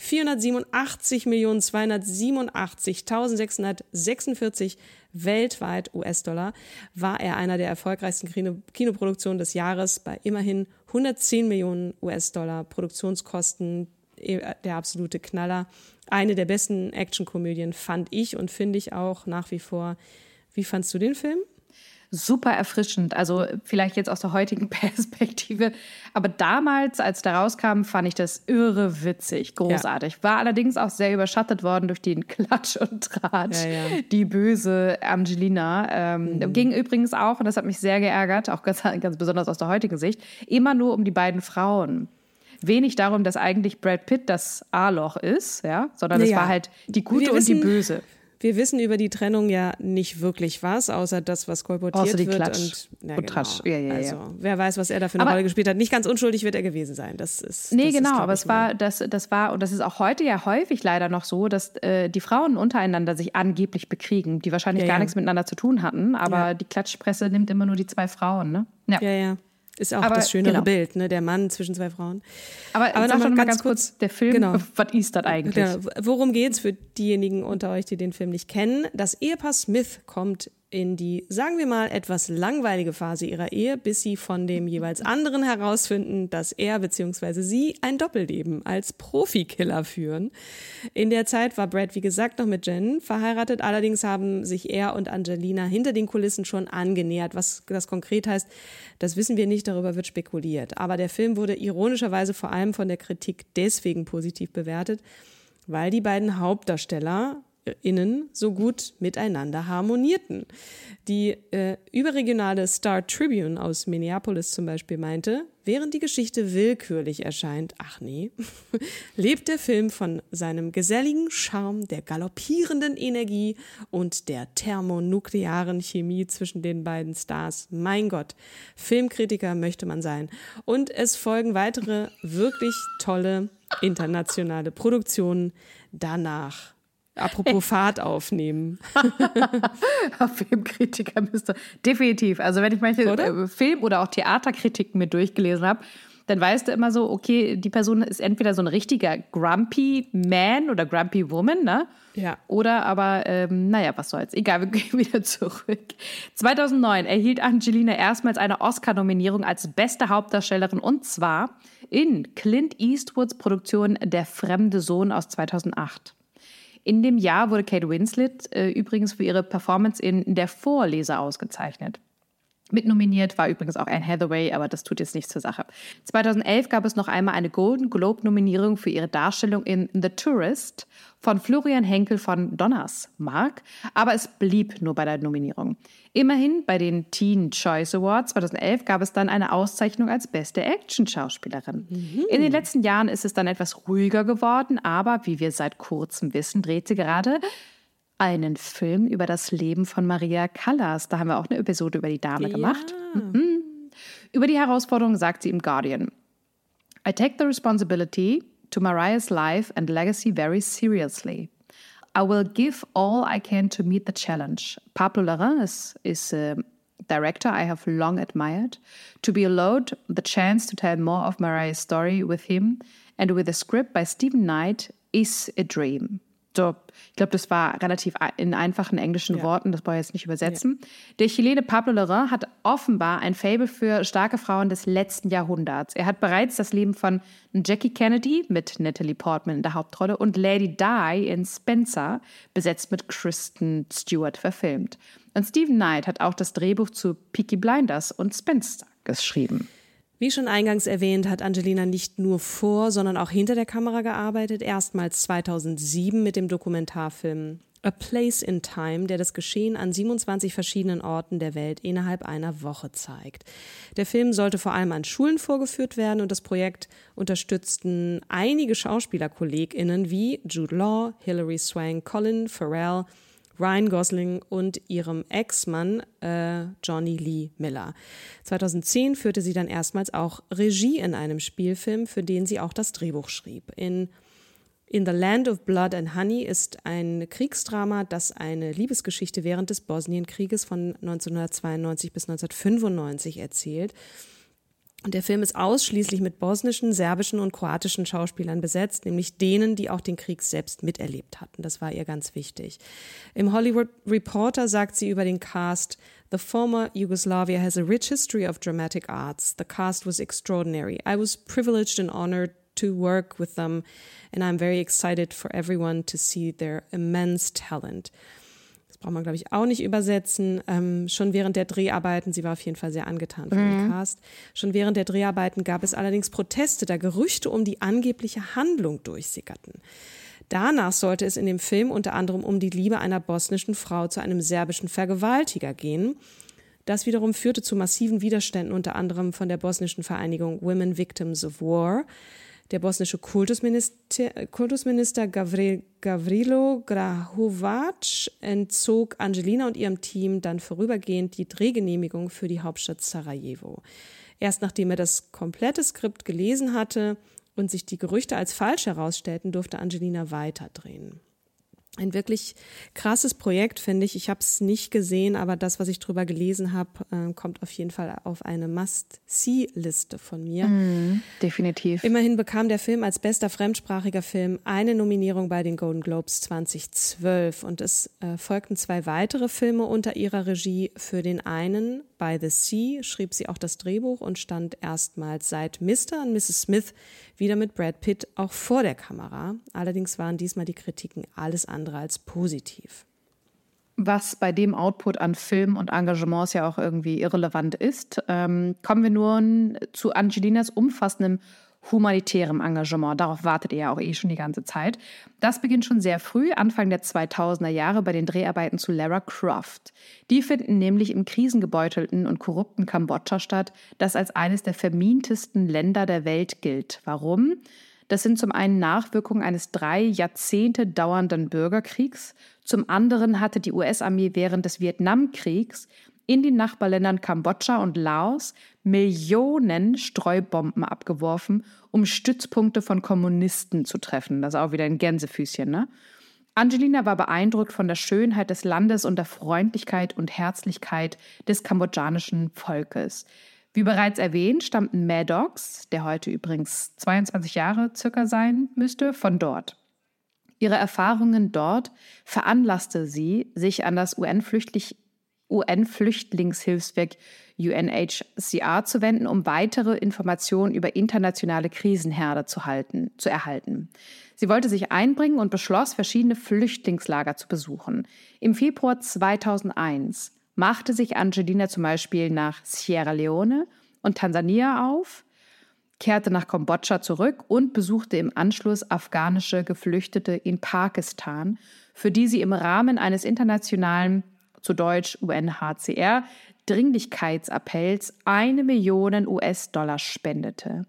487.287.646 weltweit US-Dollar war er einer der erfolgreichsten Kino Kinoproduktionen des Jahres bei immerhin 110 Millionen US-Dollar Produktionskosten, äh, der absolute Knaller eine der besten Actionkomödien, fand ich und finde ich auch nach wie vor. Wie fandst du den Film? Super erfrischend. Also vielleicht jetzt aus der heutigen Perspektive. Aber damals, als der rauskam, fand ich das irre witzig, großartig. Ja. War allerdings auch sehr überschattet worden durch den Klatsch und Tratsch. Ja, ja. Die böse Angelina. Ähm, mhm. Ging übrigens auch, und das hat mich sehr geärgert, auch ganz, ganz besonders aus der heutigen Sicht, immer nur um die beiden Frauen wenig darum, dass eigentlich Brad Pitt das A-Loch ist, ja, sondern es war halt die Gute und die Böse. Wir wissen über die Trennung ja nicht wirklich was, außer das, was kolportiert außer die wird. Klatsch und, ja, und genau. Tratsch. Ja, ja, also, wer weiß, was er da für eine aber, Rolle gespielt hat. Nicht ganz unschuldig wird er gewesen sein. Das ist. Nee, das genau, ist, aber es war, das, das war, und das ist auch heute ja häufig leider noch so, dass äh, die Frauen untereinander sich angeblich bekriegen, die wahrscheinlich gar nichts miteinander zu tun hatten, aber die Klatschpresse nimmt immer nur die zwei Frauen, ne? Ja, ja. ja. Ist auch aber, das schönere genau. Bild, ne? Der Mann zwischen zwei Frauen. Aber, aber sag noch mal ganz kurz, der Film, genau. was ist das eigentlich? Genau. Worum geht's für diejenigen unter euch, die den Film nicht kennen? Das Ehepaar Smith kommt in die, sagen wir mal, etwas langweilige Phase ihrer Ehe, bis sie von dem jeweils anderen herausfinden, dass er bzw. sie ein Doppelleben als Profikiller führen. In der Zeit war Brad, wie gesagt, noch mit Jen verheiratet. Allerdings haben sich er und Angelina hinter den Kulissen schon angenähert. Was das konkret heißt, das wissen wir nicht, darüber wird spekuliert. Aber der Film wurde ironischerweise vor allem von der Kritik deswegen positiv bewertet, weil die beiden Hauptdarsteller innen so gut miteinander harmonierten. Die äh, überregionale Star Tribune aus Minneapolis zum Beispiel meinte, während die Geschichte willkürlich erscheint, ach nee, lebt der Film von seinem geselligen Charme, der galoppierenden Energie und der thermonuklearen Chemie zwischen den beiden Stars. Mein Gott, Filmkritiker möchte man sein. Und es folgen weitere wirklich tolle internationale Produktionen danach. Apropos Fahrt aufnehmen. Filmkritiker müsste. Definitiv. Also wenn ich manche oder? Äh, Film- oder auch Theaterkritiken mir durchgelesen habe, dann weißt du immer so, okay, die Person ist entweder so ein richtiger grumpy Man oder grumpy Woman, ne? Ja. Oder aber, ähm, naja, was soll's. Egal, wir gehen wieder zurück. 2009 erhielt Angelina erstmals eine Oscar-Nominierung als beste Hauptdarstellerin und zwar in Clint Eastwoods Produktion Der fremde Sohn aus 2008. In dem Jahr wurde Kate Winslet äh, übrigens für ihre Performance in Der Vorleser ausgezeichnet. Mitnominiert war übrigens auch Anne Hathaway, aber das tut jetzt nichts zur Sache. 2011 gab es noch einmal eine Golden Globe-Nominierung für ihre Darstellung in The Tourist von Florian Henkel von Donnersmarck, aber es blieb nur bei der Nominierung. Immerhin bei den Teen Choice Awards 2011 gab es dann eine Auszeichnung als beste Action-Schauspielerin. Mhm. In den letzten Jahren ist es dann etwas ruhiger geworden, aber wie wir seit kurzem wissen, dreht sie gerade einen Film über das Leben von Maria Callas. Da haben wir auch eine Episode über die Dame ja. gemacht. Mhm. Über die Herausforderung sagt sie im Guardian. I take the responsibility to Mariah's life and legacy very seriously. I will give all I can to meet the challenge. Pablo Larrain is, is a director I have long admired. To be allowed the chance to tell more of Mariah's story with him and with a script by Stephen Knight is a dream. So, ich glaube, das war relativ in einfachen englischen ja. Worten, das brauche ich jetzt nicht übersetzen. Ja. Der Chilene Pablo Larrain hat offenbar ein Fable für starke Frauen des letzten Jahrhunderts. Er hat bereits das Leben von Jackie Kennedy mit Natalie Portman in der Hauptrolle und Lady Di in Spencer, besetzt mit Kristen Stewart, verfilmt. Und Stephen Knight hat auch das Drehbuch zu Peaky Blinders und Spencer geschrieben. Wie schon eingangs erwähnt, hat Angelina nicht nur vor, sondern auch hinter der Kamera gearbeitet. Erstmals 2007 mit dem Dokumentarfilm A Place in Time, der das Geschehen an 27 verschiedenen Orten der Welt innerhalb einer Woche zeigt. Der Film sollte vor allem an Schulen vorgeführt werden und das Projekt unterstützten einige SchauspielerkollegInnen wie Jude Law, Hilary Swank, Colin Farrell, Ryan Gosling und ihrem Ex-Mann äh, Johnny Lee Miller. 2010 führte sie dann erstmals auch Regie in einem Spielfilm, für den sie auch das Drehbuch schrieb. In in the Land of Blood and Honey ist ein Kriegsdrama, das eine Liebesgeschichte während des Bosnienkrieges von 1992 bis 1995 erzählt. Und der Film ist ausschließlich mit bosnischen, serbischen und kroatischen Schauspielern besetzt, nämlich denen, die auch den Krieg selbst miterlebt hatten. Das war ihr ganz wichtig. Im Hollywood Reporter sagt sie über den Cast, The former Yugoslavia has a rich history of dramatic arts. The cast was extraordinary. I was privileged and honored to work with them, and I'm very excited for everyone to see their immense talent braucht man, glaube ich, auch nicht übersetzen. Ähm, schon während der Dreharbeiten, sie war auf jeden Fall sehr angetan von mhm. dem Cast, schon während der Dreharbeiten gab es allerdings Proteste, da Gerüchte um die angebliche Handlung durchsickerten. Danach sollte es in dem Film unter anderem um die Liebe einer bosnischen Frau zu einem serbischen Vergewaltiger gehen. Das wiederum führte zu massiven Widerständen, unter anderem von der bosnischen Vereinigung Women Victims of War. Der bosnische Kultusminister, Kultusminister Gavril, Gavrilo Grahovac entzog Angelina und ihrem Team dann vorübergehend die Drehgenehmigung für die Hauptstadt Sarajevo. Erst nachdem er das komplette Skript gelesen hatte und sich die Gerüchte als falsch herausstellten, durfte Angelina weiterdrehen. Ein wirklich krasses Projekt, finde ich. Ich habe es nicht gesehen, aber das, was ich drüber gelesen habe, äh, kommt auf jeden Fall auf eine Must-See-Liste von mir. Mm, definitiv. Immerhin bekam der Film als bester fremdsprachiger Film eine Nominierung bei den Golden Globes 2012 und es äh, folgten zwei weitere Filme unter ihrer Regie. Für den einen, By the Sea, schrieb sie auch das Drehbuch und stand erstmals seit Mr. und Mrs. Smith wieder mit Brad Pitt auch vor der Kamera. Allerdings waren diesmal die Kritiken alles andere als positiv. Was bei dem Output an Film und Engagements ja auch irgendwie irrelevant ist, ähm, kommen wir nun zu Angelinas umfassendem humanitärem Engagement. Darauf wartet ihr ja auch eh schon die ganze Zeit. Das beginnt schon sehr früh, Anfang der 2000er Jahre, bei den Dreharbeiten zu Lara Croft. Die finden nämlich im krisengebeutelten und korrupten Kambodscha statt, das als eines der vermintesten Länder der Welt gilt. Warum? Das sind zum einen Nachwirkungen eines drei Jahrzehnte dauernden Bürgerkriegs. Zum anderen hatte die US-Armee während des Vietnamkriegs in den Nachbarländern Kambodscha und Laos Millionen Streubomben abgeworfen, um Stützpunkte von Kommunisten zu treffen. Das ist auch wieder ein Gänsefüßchen, ne? Angelina war beeindruckt von der Schönheit des Landes und der Freundlichkeit und Herzlichkeit des kambodschanischen Volkes. Wie bereits erwähnt, stammten Maddox, der heute übrigens 22 Jahre circa sein müsste, von dort. Ihre Erfahrungen dort veranlasste sie, sich an das UN-Flüchtling UN-Flüchtlingshilfswerk UNHCR zu wenden, um weitere Informationen über internationale Krisenherde zu, halten, zu erhalten. Sie wollte sich einbringen und beschloss, verschiedene Flüchtlingslager zu besuchen. Im Februar 2001 machte sich Angelina zum Beispiel nach Sierra Leone und Tansania auf, kehrte nach Kambodscha zurück und besuchte im Anschluss afghanische Geflüchtete in Pakistan, für die sie im Rahmen eines internationalen zu Deutsch UNHCR, Dringlichkeitsappells eine Million US-Dollar spendete.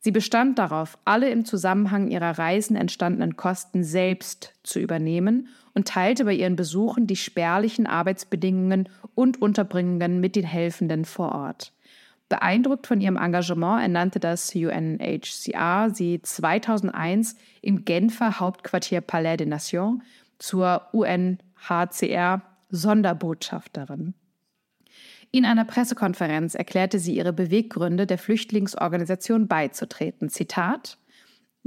Sie bestand darauf, alle im Zusammenhang ihrer Reisen entstandenen Kosten selbst zu übernehmen und teilte bei ihren Besuchen die spärlichen Arbeitsbedingungen und Unterbringungen mit den Helfenden vor Ort. Beeindruckt von ihrem Engagement ernannte das UNHCR sie 2001 im Genfer Hauptquartier Palais des Nations zur UNHCR Sonderbotschafterin. In einer Pressekonferenz erklärte sie ihre Beweggründe, der Flüchtlingsorganisation beizutreten. Zitat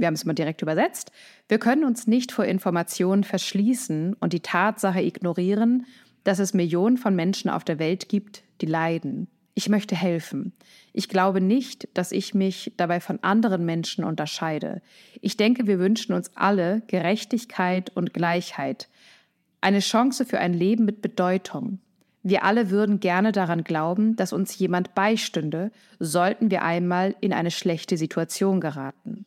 wir haben es mal direkt übersetzt, wir können uns nicht vor Informationen verschließen und die Tatsache ignorieren, dass es Millionen von Menschen auf der Welt gibt, die leiden. Ich möchte helfen. Ich glaube nicht, dass ich mich dabei von anderen Menschen unterscheide. Ich denke, wir wünschen uns alle Gerechtigkeit und Gleichheit, eine Chance für ein Leben mit Bedeutung. Wir alle würden gerne daran glauben, dass uns jemand beistünde, sollten wir einmal in eine schlechte Situation geraten.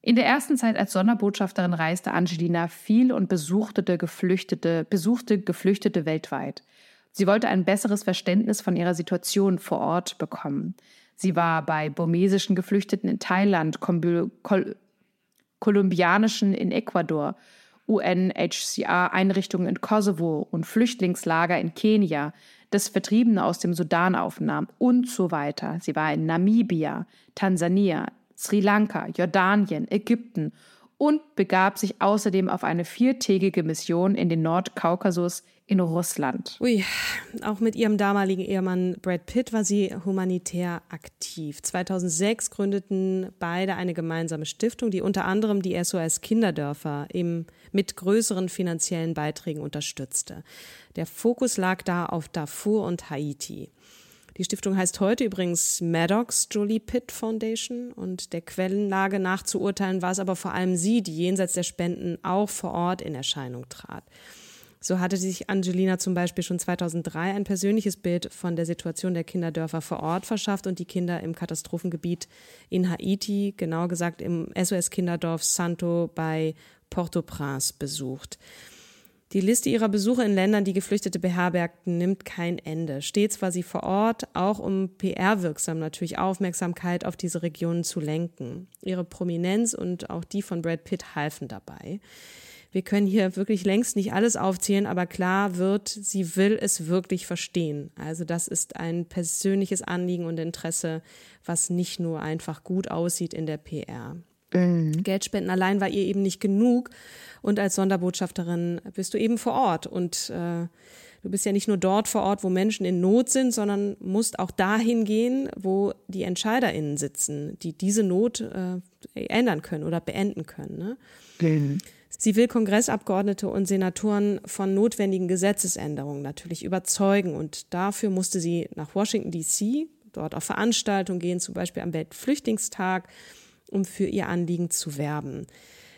In der ersten Zeit als Sonderbotschafterin reiste Angelina viel und besuchte Geflüchtete, besuchte Geflüchtete weltweit. Sie wollte ein besseres Verständnis von ihrer Situation vor Ort bekommen. Sie war bei burmesischen Geflüchteten in Thailand, kolumbianischen in Ecuador, UNHCR-Einrichtungen in Kosovo und Flüchtlingslager in Kenia, das Vertriebene aus dem Sudan aufnahm und so weiter. Sie war in Namibia, Tansania, Sri Lanka, Jordanien, Ägypten und begab sich außerdem auf eine viertägige Mission in den Nordkaukasus in Russland. Ui, auch mit ihrem damaligen Ehemann Brad Pitt war sie humanitär aktiv. 2006 gründeten beide eine gemeinsame Stiftung, die unter anderem die SOS Kinderdörfer im, mit größeren finanziellen Beiträgen unterstützte. Der Fokus lag da auf Darfur und Haiti. Die Stiftung heißt heute übrigens Maddox Julie Pitt Foundation und der Quellenlage nach zu urteilen war es aber vor allem sie, die jenseits der Spenden auch vor Ort in Erscheinung trat. So hatte sich Angelina zum Beispiel schon 2003 ein persönliches Bild von der Situation der Kinderdörfer vor Ort verschafft und die Kinder im Katastrophengebiet in Haiti, genau gesagt im SOS-Kinderdorf Santo bei Port-au-Prince besucht. Die Liste ihrer Besuche in Ländern, die Geflüchtete beherbergten, nimmt kein Ende. Stets war sie vor Ort, auch um PR-wirksam natürlich Aufmerksamkeit auf diese Regionen zu lenken. Ihre Prominenz und auch die von Brad Pitt halfen dabei. Wir können hier wirklich längst nicht alles aufzählen, aber klar wird, sie will es wirklich verstehen. Also das ist ein persönliches Anliegen und Interesse, was nicht nur einfach gut aussieht in der PR. Mhm. Geldspenden allein war ihr eben nicht genug. Und als Sonderbotschafterin bist du eben vor Ort. Und äh, du bist ja nicht nur dort vor Ort, wo Menschen in Not sind, sondern musst auch dahin gehen, wo die EntscheiderInnen sitzen, die diese Not äh, ändern können oder beenden können. Ne? Mhm. Sie will Kongressabgeordnete und Senatoren von notwendigen Gesetzesänderungen natürlich überzeugen. Und dafür musste sie nach Washington, D.C., dort auf Veranstaltungen gehen, zum Beispiel am Weltflüchtlingstag, um für ihr Anliegen zu werben.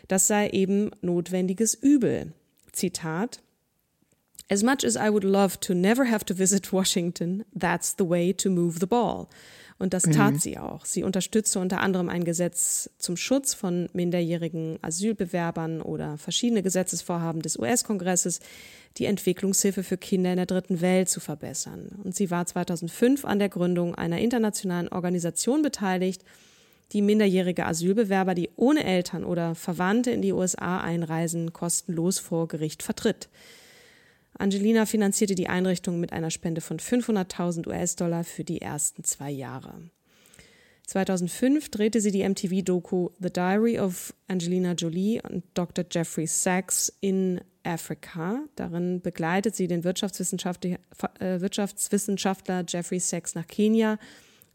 Das sei eben notwendiges Übel. Zitat. As much as I would love to never have to visit Washington, that's the way to move the ball. Und das tat mhm. sie auch. Sie unterstützte unter anderem ein Gesetz zum Schutz von minderjährigen Asylbewerbern oder verschiedene Gesetzesvorhaben des US-Kongresses, die Entwicklungshilfe für Kinder in der dritten Welt zu verbessern. Und sie war 2005 an der Gründung einer internationalen Organisation beteiligt, die minderjährige Asylbewerber, die ohne Eltern oder Verwandte in die USA einreisen, kostenlos vor Gericht vertritt. Angelina finanzierte die Einrichtung mit einer Spende von 500.000 US-Dollar für die ersten zwei Jahre. 2005 drehte sie die MTV-Doku The Diary of Angelina Jolie und Dr. Jeffrey Sachs in Africa. Darin begleitet sie den Wirtschaftswissenschaftler Jeffrey Sachs nach Kenia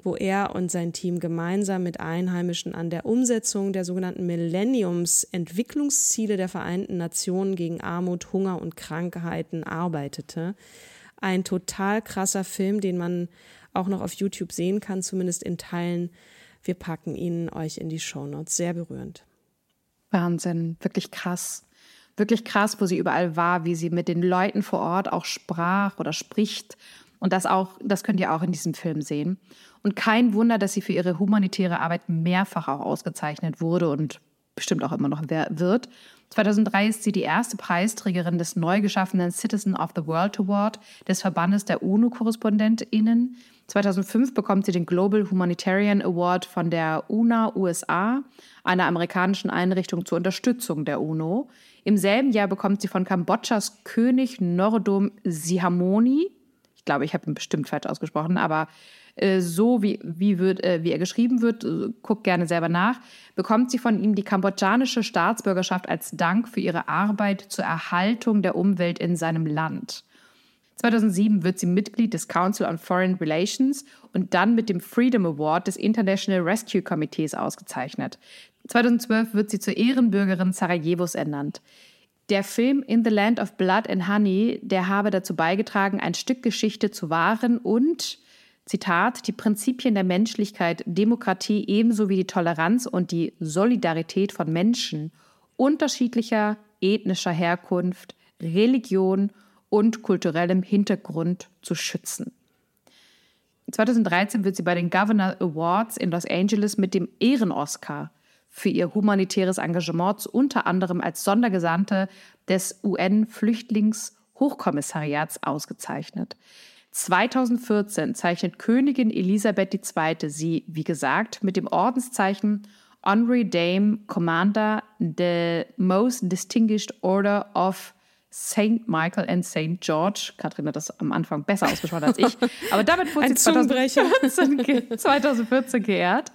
wo er und sein Team gemeinsam mit Einheimischen an der Umsetzung der sogenannten Millenniums-Entwicklungsziele der Vereinten Nationen gegen Armut, Hunger und Krankheiten arbeitete. Ein total krasser Film, den man auch noch auf YouTube sehen kann, zumindest in Teilen. Wir packen ihn euch in die Shownotes. Sehr berührend. Wahnsinn, wirklich krass. Wirklich krass, wo sie überall war, wie sie mit den Leuten vor Ort auch sprach oder spricht. Und das auch, das könnt ihr auch in diesem Film sehen. Und kein Wunder, dass sie für ihre humanitäre Arbeit mehrfach auch ausgezeichnet wurde und bestimmt auch immer noch wird. 2003 ist sie die erste Preisträgerin des neu geschaffenen Citizen of the World Award des Verbandes der UNO-KorrespondentInnen. 2005 bekommt sie den Global Humanitarian Award von der UNA USA, einer amerikanischen Einrichtung zur Unterstützung der UNO. Im selben Jahr bekommt sie von Kambodschas König Norodom Sihamoni, ich glaube, ich habe ihn bestimmt falsch ausgesprochen, aber äh, so wie, wie, wird, äh, wie er geschrieben wird, äh, guckt gerne selber nach, bekommt sie von ihm die kambodschanische Staatsbürgerschaft als Dank für ihre Arbeit zur Erhaltung der Umwelt in seinem Land. 2007 wird sie Mitglied des Council on Foreign Relations und dann mit dem Freedom Award des International Rescue Committees ausgezeichnet. 2012 wird sie zur Ehrenbürgerin Sarajevos ernannt. Der Film In the Land of Blood and Honey, der habe dazu beigetragen, ein Stück Geschichte zu wahren und Zitat, die Prinzipien der Menschlichkeit, Demokratie ebenso wie die Toleranz und die Solidarität von Menschen unterschiedlicher ethnischer Herkunft, Religion und kulturellem Hintergrund zu schützen. 2013 wird sie bei den Governor Awards in Los Angeles mit dem Ehren-Oscar für ihr humanitäres Engagement unter anderem als Sondergesandte des UN-Flüchtlingshochkommissariats ausgezeichnet. 2014 zeichnet Königin Elisabeth II. sie, wie gesagt, mit dem Ordenszeichen Honorary Dame Commander the Most Distinguished Order of St. Michael and St. George. Katrin hat das am Anfang besser ausgesprochen als ich. Aber damit wurde sie 2014, 2014 geehrt.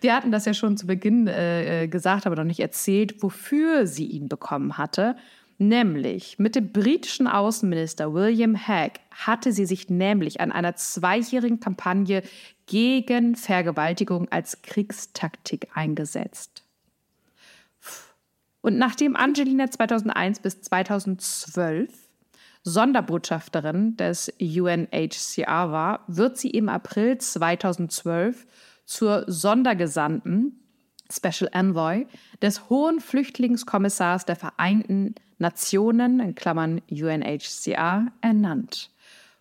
Wir hatten das ja schon zu Beginn äh, äh, gesagt, aber noch nicht erzählt, wofür sie ihn bekommen hatte. Nämlich mit dem britischen Außenminister William Hague hatte sie sich nämlich an einer zweijährigen Kampagne gegen Vergewaltigung als Kriegstaktik eingesetzt. Und nachdem Angelina 2001 bis 2012 Sonderbotschafterin des UNHCR war, wird sie im April 2012 zur Sondergesandten Special Envoy des Hohen Flüchtlingskommissars der Vereinten Nationen, in Klammern UNHCR, ernannt.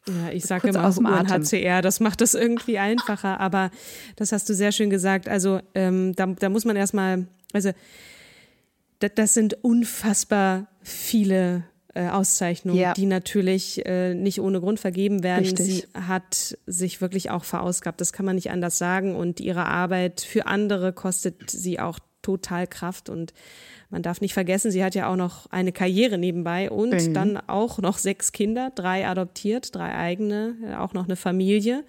Ja, ich sage immer aus UNHCR, das macht das irgendwie einfacher, aber das hast du sehr schön gesagt. Also ähm, da, da muss man erstmal, also das, das sind unfassbar viele äh, Auszeichnungen, ja. die natürlich äh, nicht ohne Grund vergeben werden. Richtig. Sie hat sich wirklich auch verausgabt, das kann man nicht anders sagen. Und ihre Arbeit für andere kostet sie auch total Kraft und man darf nicht vergessen, sie hat ja auch noch eine Karriere nebenbei und mhm. dann auch noch sechs Kinder, drei adoptiert, drei eigene, auch noch eine Familie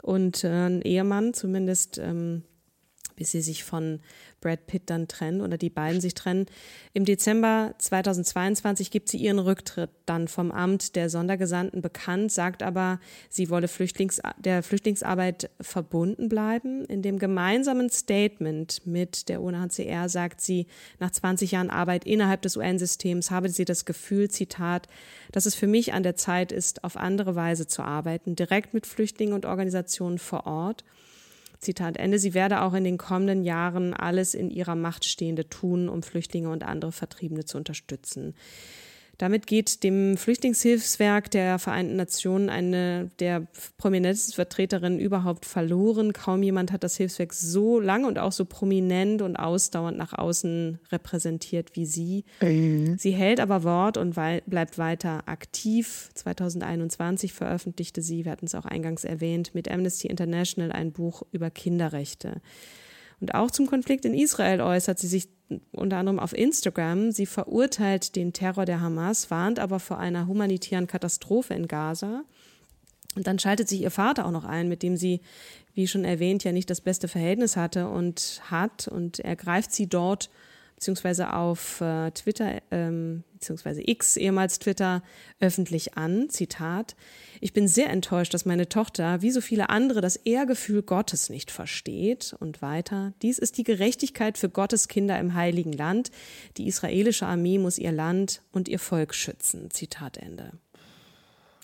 und äh, ein Ehemann, zumindest ähm, bis sie sich von Brad Pitt dann trennen oder die beiden sich trennen. Im Dezember 2022 gibt sie ihren Rücktritt dann vom Amt der Sondergesandten bekannt, sagt aber, sie wolle Flüchtlings der Flüchtlingsarbeit verbunden bleiben. In dem gemeinsamen Statement mit der UNHCR sagt sie, nach 20 Jahren Arbeit innerhalb des UN-Systems habe sie das Gefühl, Zitat, dass es für mich an der Zeit ist, auf andere Weise zu arbeiten, direkt mit Flüchtlingen und Organisationen vor Ort Zitat Ende, sie werde auch in den kommenden Jahren alles in ihrer Macht Stehende tun, um Flüchtlinge und andere Vertriebene zu unterstützen. Damit geht dem Flüchtlingshilfswerk der Vereinten Nationen eine der prominentesten Vertreterinnen überhaupt verloren. Kaum jemand hat das Hilfswerk so lang und auch so prominent und ausdauernd nach außen repräsentiert wie sie. Mhm. Sie hält aber Wort und bleibt weiter aktiv. 2021 veröffentlichte sie, wir hatten es auch eingangs erwähnt, mit Amnesty International ein Buch über Kinderrechte. Und auch zum Konflikt in Israel äußert sie sich unter anderem auf Instagram. Sie verurteilt den Terror der Hamas, warnt aber vor einer humanitären Katastrophe in Gaza. Und dann schaltet sich ihr Vater auch noch ein, mit dem sie, wie schon erwähnt, ja nicht das beste Verhältnis hatte und hat. Und er greift sie dort beziehungsweise auf äh, Twitter, ähm, beziehungsweise X, ehemals Twitter, öffentlich an. Zitat. Ich bin sehr enttäuscht, dass meine Tochter, wie so viele andere, das Ehrgefühl Gottes nicht versteht. Und weiter. Dies ist die Gerechtigkeit für Gottes Kinder im Heiligen Land. Die israelische Armee muss ihr Land und ihr Volk schützen. Zitat Ende.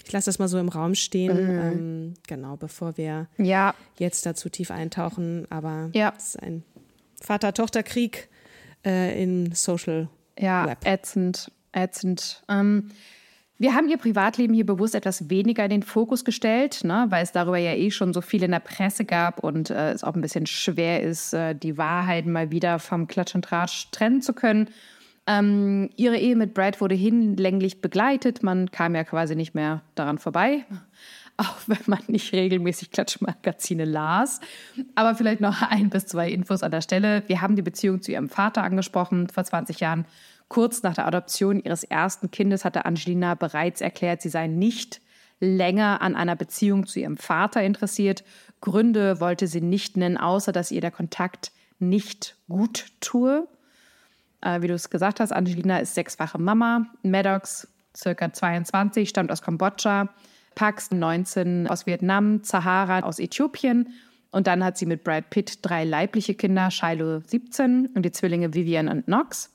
Ich lasse das mal so im Raum stehen, mhm. ähm, genau, bevor wir ja. jetzt dazu tief eintauchen. Aber ja. es ist ein Vater-Tochter-Krieg äh, in Social ja, Web. ätzend, ätzend. Ähm, wir haben ihr Privatleben hier bewusst etwas weniger in den Fokus gestellt, ne, weil es darüber ja eh schon so viel in der Presse gab und äh, es auch ein bisschen schwer ist, äh, die Wahrheit mal wieder vom Klatsch und Tratsch trennen zu können. Ähm, ihre Ehe mit Brad wurde hinlänglich begleitet. Man kam ja quasi nicht mehr daran vorbei auch wenn man nicht regelmäßig Klatschmagazine las. Aber vielleicht noch ein bis zwei Infos an der Stelle. Wir haben die Beziehung zu ihrem Vater angesprochen vor 20 Jahren. Kurz nach der Adoption ihres ersten Kindes hatte Angelina bereits erklärt, sie sei nicht länger an einer Beziehung zu ihrem Vater interessiert. Gründe wollte sie nicht nennen, außer dass ihr der Kontakt nicht gut tue. Äh, wie du es gesagt hast, Angelina ist sechsfache Mama. Maddox, circa 22, stammt aus Kambodscha. Pax 19 aus Vietnam, Zahara aus Äthiopien. Und dann hat sie mit Brad Pitt drei leibliche Kinder, Shiloh 17 und die Zwillinge Vivian und Knox.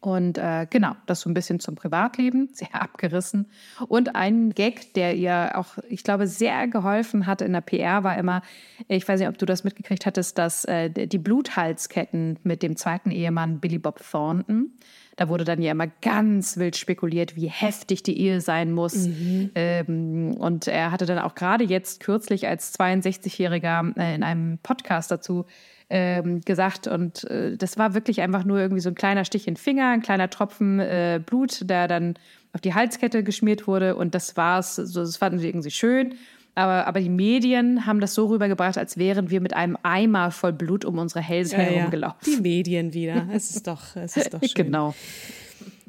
Und äh, genau, das so ein bisschen zum Privatleben, sehr abgerissen. Und ein Gag, der ihr auch, ich glaube, sehr geholfen hat in der PR, war immer, ich weiß nicht, ob du das mitgekriegt hattest, dass äh, die Bluthalsketten mit dem zweiten Ehemann Billy Bob Thornton, da wurde dann ja immer ganz wild spekuliert, wie heftig die Ehe sein muss. Mhm. Ähm, und er hatte dann auch gerade jetzt kürzlich als 62-Jähriger äh, in einem Podcast dazu ähm, gesagt. Und äh, das war wirklich einfach nur irgendwie so ein kleiner Stich in den Finger, ein kleiner Tropfen äh, Blut, der dann auf die Halskette geschmiert wurde. Und das war's. So, das fanden sie irgendwie schön. Aber, aber die Medien haben das so rübergebracht, als wären wir mit einem Eimer voll Blut um unsere Hälse ja, herumgelaufen. Ja. Die Medien wieder. Es ist doch, es ist doch schön. Genau.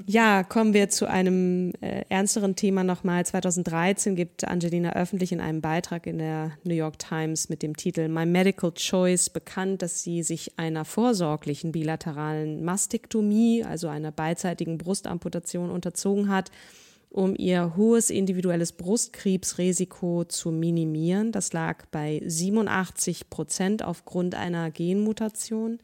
Ja, kommen wir zu einem äh, ernsteren Thema nochmal. 2013 gibt Angelina öffentlich in einem Beitrag in der New York Times mit dem Titel My Medical Choice bekannt, dass sie sich einer vorsorglichen bilateralen Mastektomie, also einer beidseitigen Brustamputation unterzogen hat um ihr hohes individuelles Brustkrebsrisiko zu minimieren. Das lag bei 87 Prozent aufgrund einer Genmutation.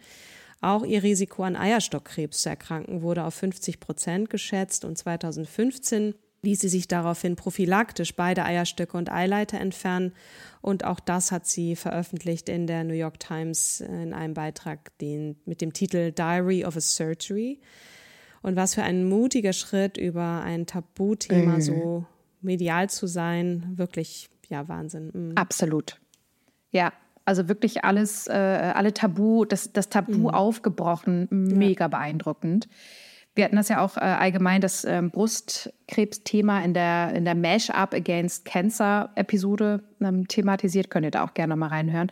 Auch ihr Risiko an Eierstockkrebs zu erkranken wurde auf 50 Prozent geschätzt und 2015 ließ sie sich daraufhin prophylaktisch beide Eierstöcke und Eileiter entfernen. Und auch das hat sie veröffentlicht in der New York Times in einem Beitrag den, mit dem Titel Diary of a Surgery. Und was für ein mutiger Schritt über ein Tabuthema mhm. so medial zu sein, wirklich, ja, Wahnsinn. Mhm. Absolut. Ja, also wirklich alles, äh, alle Tabu, das, das Tabu mhm. aufgebrochen, mega ja. beeindruckend. Wir hatten das ja auch äh, allgemein, das ähm, Brustkrebsthema in der, in der Mash-up Against Cancer Episode ähm, thematisiert. Könnt ihr da auch gerne mal reinhören.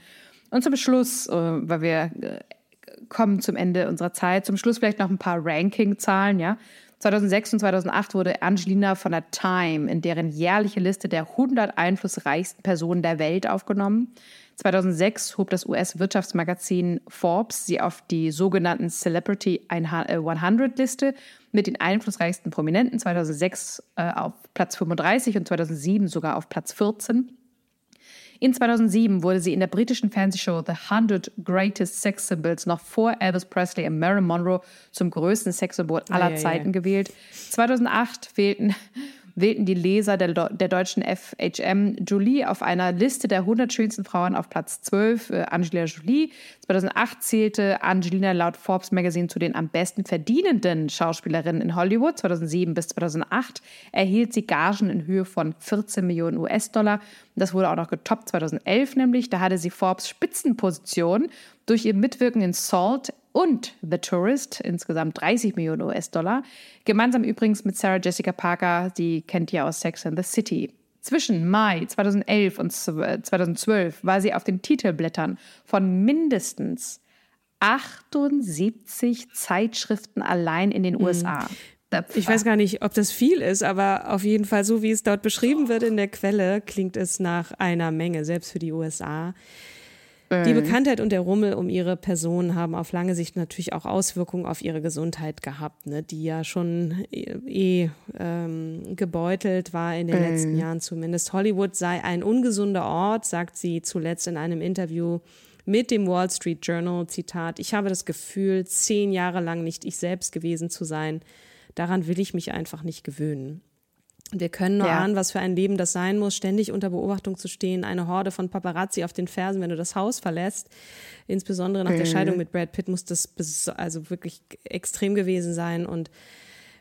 Und zum Schluss, äh, weil wir äh, kommen zum Ende unserer Zeit. Zum Schluss vielleicht noch ein paar Ranking-Zahlen, ja. 2006 und 2008 wurde Angelina von der Time in deren jährliche Liste der 100 einflussreichsten Personen der Welt aufgenommen. 2006 hob das US-Wirtschaftsmagazin Forbes sie auf die sogenannten Celebrity 100-Liste mit den einflussreichsten Prominenten. 2006 äh, auf Platz 35 und 2007 sogar auf Platz 14. In 2007 wurde sie in der britischen Fernsehshow The 100 Greatest Sex Symbols noch vor Elvis Presley und Marilyn Monroe zum größten Sexsymbol aller ja, Zeiten ja, ja. gewählt. 2008 wählten wählten die Leser der, der deutschen FHM Jolie auf einer Liste der 100 schönsten Frauen auf Platz 12 äh, Angelina Jolie. 2008 zählte Angelina laut Forbes Magazine zu den am besten verdienenden Schauspielerinnen in Hollywood. 2007 bis 2008 erhielt sie Gagen in Höhe von 14 Millionen US-Dollar. Das wurde auch noch getoppt 2011 nämlich. Da hatte sie Forbes Spitzenposition durch ihr Mitwirken in Salt und The Tourist, insgesamt 30 Millionen US-Dollar. Gemeinsam übrigens mit Sarah Jessica Parker, die kennt ihr aus Sex and the City. Zwischen Mai 2011 und 2012 war sie auf den Titelblättern von mindestens 78 Zeitschriften allein in den USA. Mhm. Ich weiß gar nicht, ob das viel ist, aber auf jeden Fall, so wie es dort beschrieben wird in der Quelle, klingt es nach einer Menge, selbst für die USA. Die mhm. Bekanntheit und der Rummel um ihre Person haben auf lange Sicht natürlich auch Auswirkungen auf ihre Gesundheit gehabt, ne, die ja schon eh, eh ähm, gebeutelt war in den mhm. letzten Jahren zumindest. Hollywood sei ein ungesunder Ort, sagt sie zuletzt in einem Interview mit dem Wall Street Journal. Zitat, ich habe das Gefühl, zehn Jahre lang nicht ich selbst gewesen zu sein. Daran will ich mich einfach nicht gewöhnen. Wir können nur ja. ahnen, was für ein Leben das sein muss, ständig unter Beobachtung zu stehen, eine Horde von Paparazzi auf den Fersen, wenn du das Haus verlässt. Insbesondere nach mhm. der Scheidung mit Brad Pitt muss das also wirklich extrem gewesen sein. Und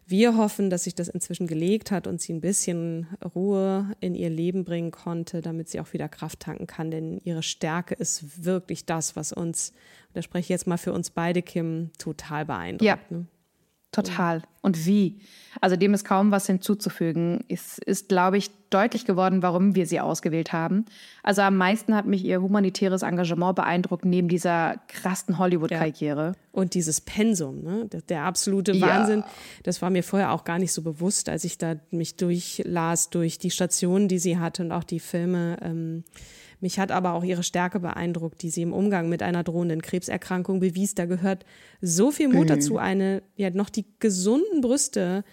wir hoffen, dass sich das inzwischen gelegt hat und sie ein bisschen Ruhe in ihr Leben bringen konnte, damit sie auch wieder Kraft tanken kann. Denn ihre Stärke ist wirklich das, was uns, da spreche ich jetzt mal für uns beide, Kim, total beeindruckt. Ja. Ne? Total. Und wie? Also dem ist kaum was hinzuzufügen. Es ist, glaube ich, deutlich geworden, warum wir sie ausgewählt haben. Also am meisten hat mich ihr humanitäres Engagement beeindruckt, neben dieser krassen Hollywood-Karriere. Ja. Und dieses Pensum, ne? der, der absolute ja. Wahnsinn. Das war mir vorher auch gar nicht so bewusst, als ich da mich durchlas durch die Stationen, die sie hatte und auch die Filme. Ähm, mich hat aber auch ihre Stärke beeindruckt, die sie im Umgang mit einer drohenden Krebserkrankung bewies. Da gehört so viel Mut mhm. dazu, eine, ja, noch die gesunden Brüste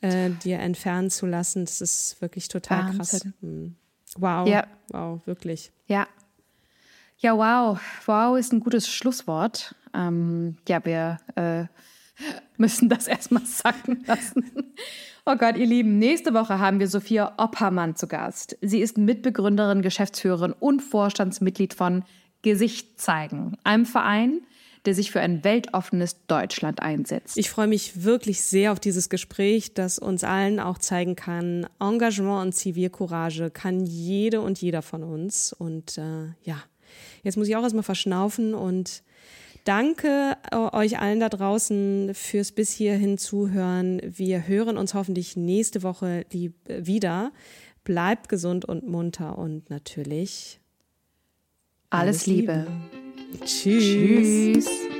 äh, dir entfernen zu lassen. Das ist wirklich total Wahnsinn. krass. Mhm. Wow. Ja. Wow, wirklich. Ja. Ja, wow. Wow ist ein gutes Schlusswort. Ähm, ja, wir äh, müssen das erstmal sacken lassen. Oh Gott, ihr Lieben, nächste Woche haben wir Sophia Oppermann zu Gast. Sie ist Mitbegründerin, Geschäftsführerin und Vorstandsmitglied von Gesicht zeigen, einem Verein, der sich für ein weltoffenes Deutschland einsetzt. Ich freue mich wirklich sehr auf dieses Gespräch, das uns allen auch zeigen kann, Engagement und Zivilcourage kann jede und jeder von uns. Und äh, ja, jetzt muss ich auch erstmal verschnaufen und Danke äh, euch allen da draußen fürs bis hierhin zuhören. Wir hören uns hoffentlich nächste Woche äh, wieder. Bleibt gesund und munter und natürlich alles, alles Liebe. Liebe. Tschüss. Tschüss.